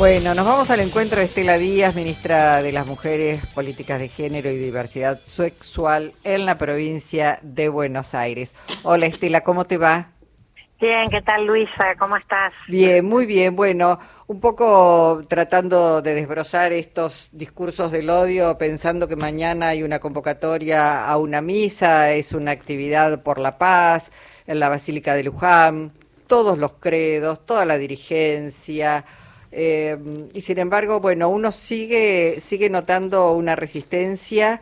Bueno, nos vamos al encuentro de Estela Díaz, ministra de las Mujeres, Políticas de Género y Diversidad Sexual en la provincia de Buenos Aires. Hola Estela, ¿cómo te va? Bien, ¿qué tal Luisa? ¿Cómo estás? Bien, muy bien. Bueno, un poco tratando de desbrozar estos discursos del odio, pensando que mañana hay una convocatoria a una misa, es una actividad por la paz en la Basílica de Luján, todos los credos, toda la dirigencia, eh, y sin embargo, bueno, uno sigue, sigue notando una resistencia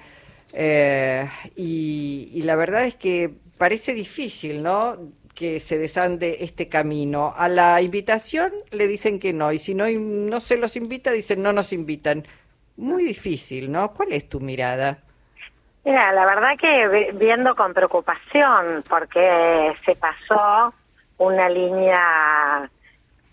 eh, y, la verdad es que parece difícil, ¿no? que se desande este camino. A la invitación le dicen que no, y si no, no se los invita, dicen no nos invitan. Muy difícil, ¿no? ¿Cuál es tu mirada? Mira, la verdad que viendo con preocupación, porque se pasó una línea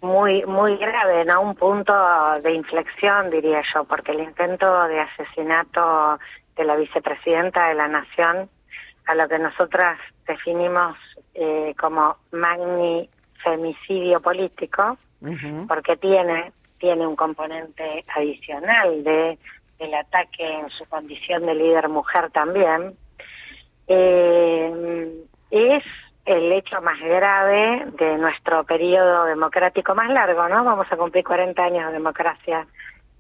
muy muy grave, ¿no? Un punto de inflexión, diría yo, porque el intento de asesinato de la vicepresidenta de la Nación, a lo que nosotras definimos eh, como magni femicidio político, porque tiene tiene un componente adicional de el ataque en su condición de líder mujer también, eh, es el hecho más grave de nuestro periodo democrático más largo, ¿no? Vamos a cumplir 40 años de democracia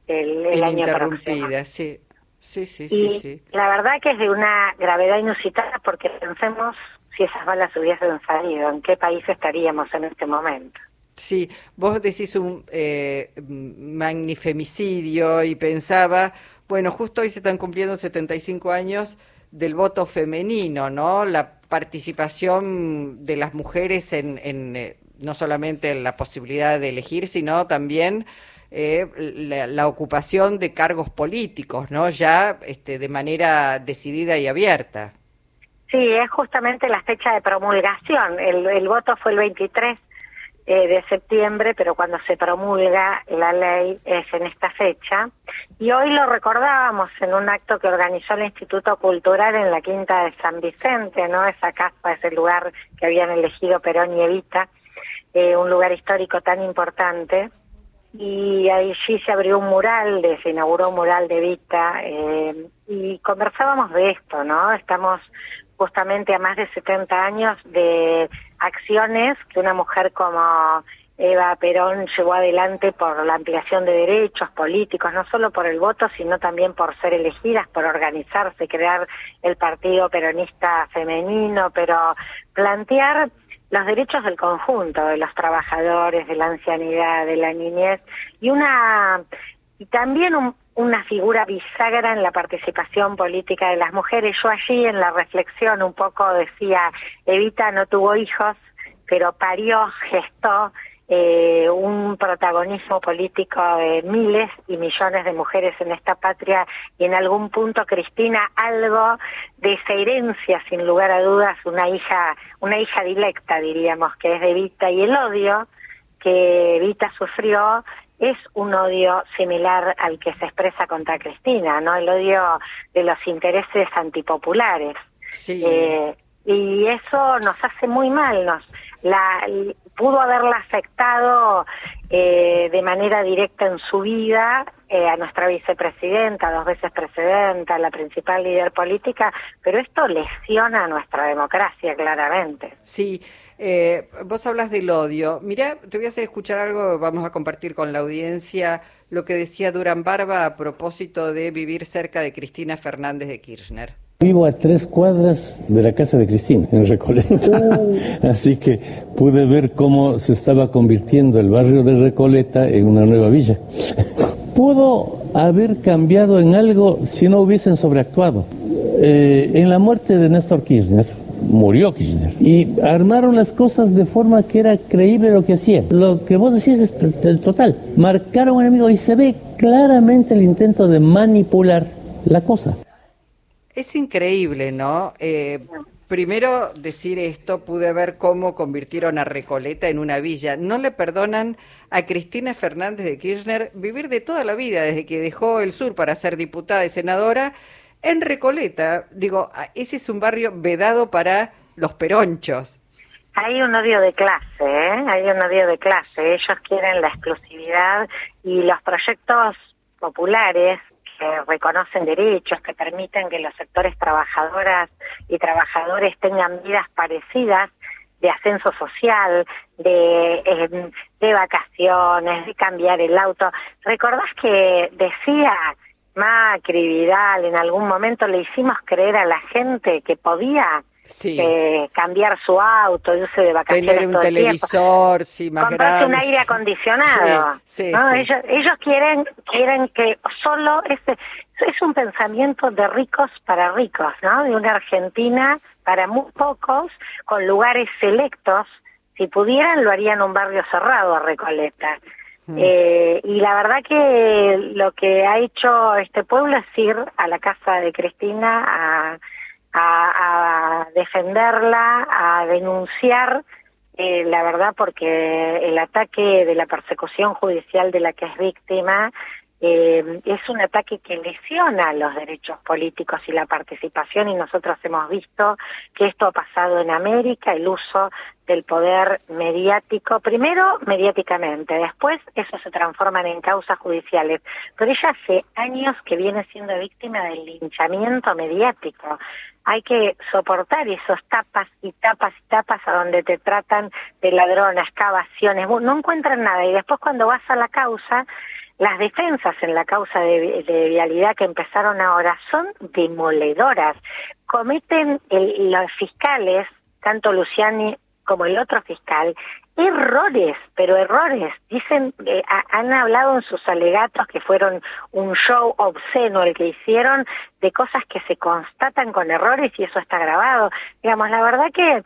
el, año próximo. Sí. Sí, sí, sí, sí. La verdad que es de una gravedad inusitada porque pensemos si esas balas hubiesen salido, en qué país estaríamos en este momento. Sí, vos decís un eh, magnifemicidio y pensaba, bueno, justo hoy se están cumpliendo 75 años del voto femenino, ¿no? La participación de las mujeres en, eh, no solamente en la posibilidad de elegir, sino también eh, la, ocupación de cargos políticos, ¿no? Ya este, de manera decidida y abierta. Sí, es justamente la fecha de promulgación. El, el voto fue el 23 eh, de septiembre, pero cuando se promulga la ley es en esta fecha. Y hoy lo recordábamos en un acto que organizó el Instituto Cultural en la Quinta de San Vicente, ¿no? Esa casa, ese lugar que habían elegido Perón y Evita, eh, un lugar histórico tan importante. Y allí se abrió un mural, se inauguró un mural de Evita, eh, y conversábamos de esto, ¿no? Estamos justamente a más de 70 años de acciones que una mujer como Eva Perón llevó adelante por la ampliación de derechos políticos, no solo por el voto, sino también por ser elegidas, por organizarse, crear el Partido Peronista Femenino, pero plantear los derechos del conjunto, de los trabajadores, de la ancianidad, de la niñez, y una y también un, una figura bisagra en la participación política de las mujeres. Yo allí en la reflexión un poco decía, Evita no tuvo hijos, pero parió, gestó eh, un protagonismo político de miles y millones de mujeres en esta patria y en algún punto Cristina algo de esa herencia sin lugar a dudas una hija una hija directa diríamos que es de Evita y el odio que Evita sufrió es un odio similar al que se expresa contra Cristina, ¿no? El odio de los intereses antipopulares. Sí. Eh, y eso nos hace muy mal, nos la pudo haberla afectado eh, de manera directa en su vida eh, a nuestra vicepresidenta, dos veces presidenta, la principal líder política, pero esto lesiona a nuestra democracia claramente. Sí, eh, vos hablas del odio. Mira, te voy a hacer escuchar algo, vamos a compartir con la audiencia lo que decía Durán Barba a propósito de vivir cerca de Cristina Fernández de Kirchner. Vivo a tres cuadras de la casa de Cristina, en Recoleta. Uh. Así que pude ver cómo se estaba convirtiendo el barrio de Recoleta en una nueva villa. Pudo haber cambiado en algo si no hubiesen sobreactuado. Eh, en la muerte de Néstor Kirchner, murió Kirchner. Y armaron las cosas de forma que era creíble lo que hacía. Lo que vos decís es total. Marcaron un enemigo y se ve claramente el intento de manipular la cosa. Es increíble, ¿no? Eh, primero decir esto, pude ver cómo convirtieron a Recoleta en una villa. No le perdonan a Cristina Fernández de Kirchner vivir de toda la vida, desde que dejó el sur para ser diputada y senadora, en Recoleta. Digo, ese es un barrio vedado para los peronchos. Hay un odio de clase, ¿eh? hay un odio de clase. Ellos quieren la exclusividad y los proyectos populares que reconocen derechos, que permiten que los sectores trabajadoras y trabajadores tengan vidas parecidas de ascenso social, de, eh, de vacaciones, de cambiar el auto. ¿Recordás que decía Macri, Vidal, en algún momento le hicimos creer a la gente que podía eh, cambiar su auto, irse de vacaciones Tener un televisor, sí, más Comprarse un aire acondicionado. Ellos, ellos quieren quieren que solo este es un pensamiento de ricos para ricos, ¿no? De una Argentina para muy pocos, con lugares selectos. Si pudieran, lo harían un barrio cerrado a Recoleta. Mm. Eh, y la verdad que lo que ha hecho este pueblo es ir a la casa de Cristina a, a, defenderla, a denunciar eh, la verdad porque el ataque de la persecución judicial de la que es víctima eh, es un ataque que lesiona los derechos políticos y la participación y nosotros hemos visto que esto ha pasado en América, el uso del poder mediático, primero mediáticamente, después eso se transforma en causas judiciales, pero ella hace años que viene siendo víctima del linchamiento mediático. Hay que soportar esos tapas y tapas y tapas a donde te tratan de ladronas, excavaciones, no encuentran nada y después cuando vas a la causa las defensas en la causa de, vialidad que empezaron ahora son demoledoras. Cometen los fiscales, tanto Luciani como el otro fiscal, errores, pero errores. Dicen, eh, han hablado en sus alegatos que fueron un show obsceno el que hicieron de cosas que se constatan con errores y eso está grabado. Digamos, la verdad que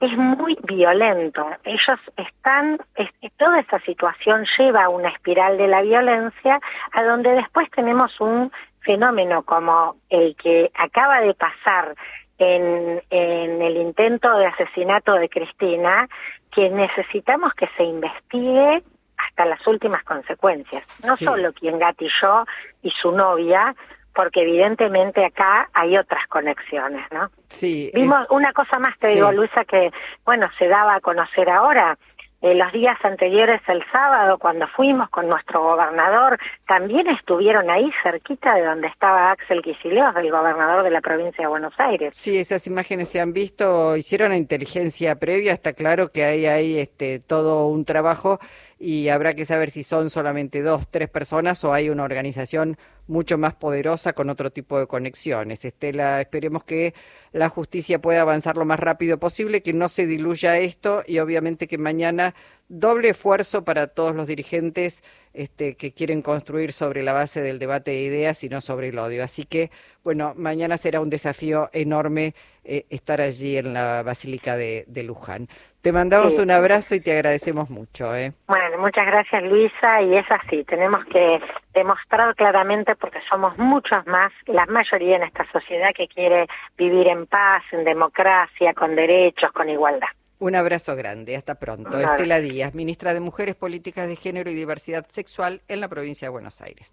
es muy violento. Ellos están, toda esa situación lleva a una espiral de la violencia a donde después tenemos un fenómeno como el que acaba de pasar en, en el intento de asesinato de Cristina, que necesitamos que se investigue hasta las últimas consecuencias. No solo quien gatilló y su novia, porque evidentemente acá hay otras conexiones, ¿no? Sí. Vimos una cosa más, te digo, Luisa, que, bueno, se daba a conocer ahora. Eh, los días anteriores, el sábado, cuando fuimos con nuestro gobernador, también estuvieron ahí cerquita de donde estaba Axel Kicillof, el gobernador de la provincia de Buenos Aires. Sí, esas imágenes se han visto, hicieron inteligencia previa, está claro que hay ahí este, todo un trabajo y habrá que saber si son solamente dos, tres personas o hay una organización mucho más poderosa con otro tipo de conexiones. Estela, esperemos que la justicia pueda avanzar lo más rápido posible, que no se diluya esto y obviamente que mañana doble esfuerzo para todos los dirigentes este, que quieren construir sobre la base del debate de ideas y no sobre el odio. Así que, bueno, mañana será un desafío enorme eh, estar allí en la Basílica de, Luján. Te mandamos un abrazo y te agradecemos mucho. ¿eh? Bueno, muchas gracias Luisa y es así, tenemos que demostrar claramente porque somos muchos más, la mayoría en esta sociedad que quiere vivir en paz, en democracia, con derechos, con igualdad. Un abrazo grande, hasta pronto. Estela Díaz, ministra de Mujeres, Políticas de Género y Diversidad Sexual en la provincia de Buenos Aires.